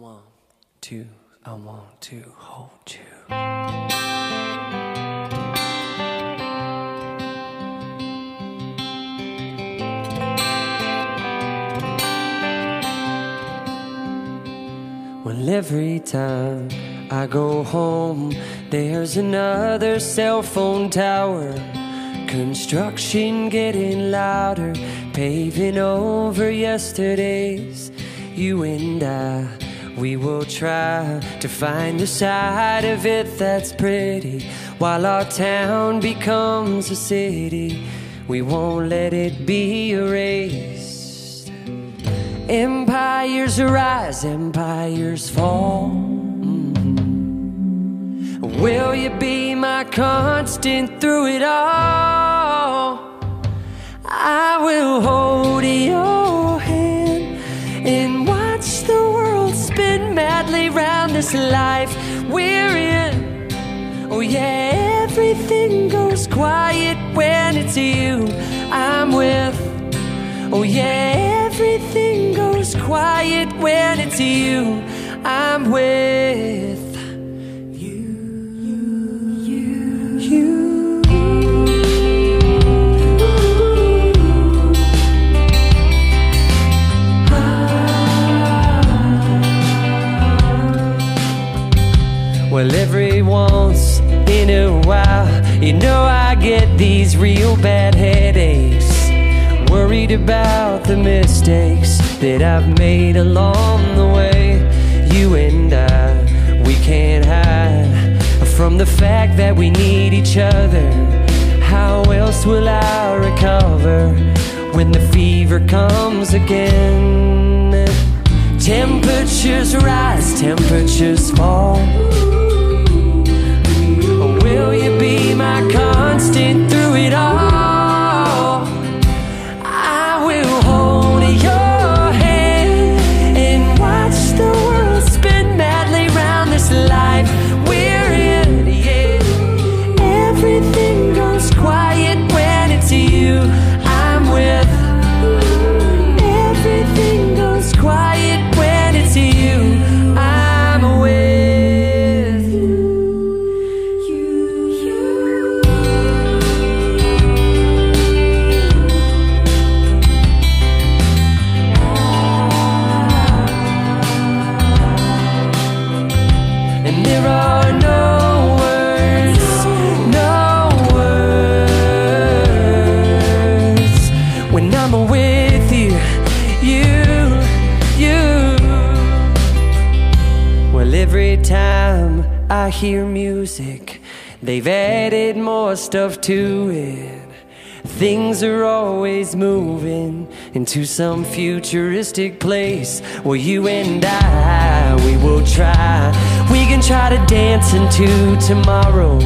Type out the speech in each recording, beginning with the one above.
want to, I want to hold you. Well, every time I go home, there's another cell phone tower. Construction getting louder, paving over yesterday's. You and I, we will try to find the side of it that's pretty. While our town becomes a city, we won't let it be erased. Empires rise, empires fall. Will you be my constant through it all? I will hold your this life we're in. Oh, yeah, everything goes quiet when it's you I'm with. Oh, yeah, everything goes quiet when it's you I'm with. Well, every once in a while, you know I get these real bad headaches. Worried about the mistakes that I've made along the way. You and I, we can't hide from the fact that we need each other. How else will I recover when the fever comes again? Temperatures rise, temperatures fall. Every time I hear music, they've added more stuff to it. Things are always moving into some futuristic place where you and I, we will try. We can try to dance into tomorrow,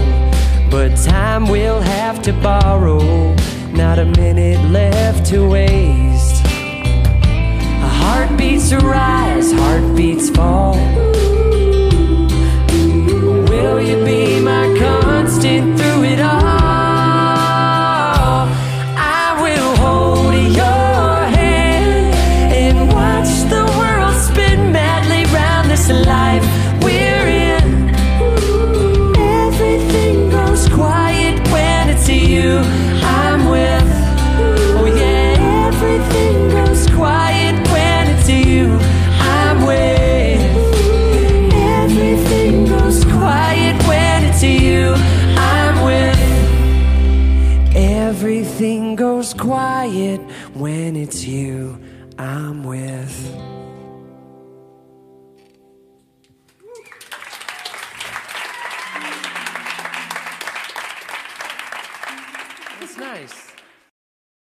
but time we'll have to borrow. Not a minute left to waste. Heartbeats rise, heartbeats fall. Goes quiet when it's you I'm with. That's nice.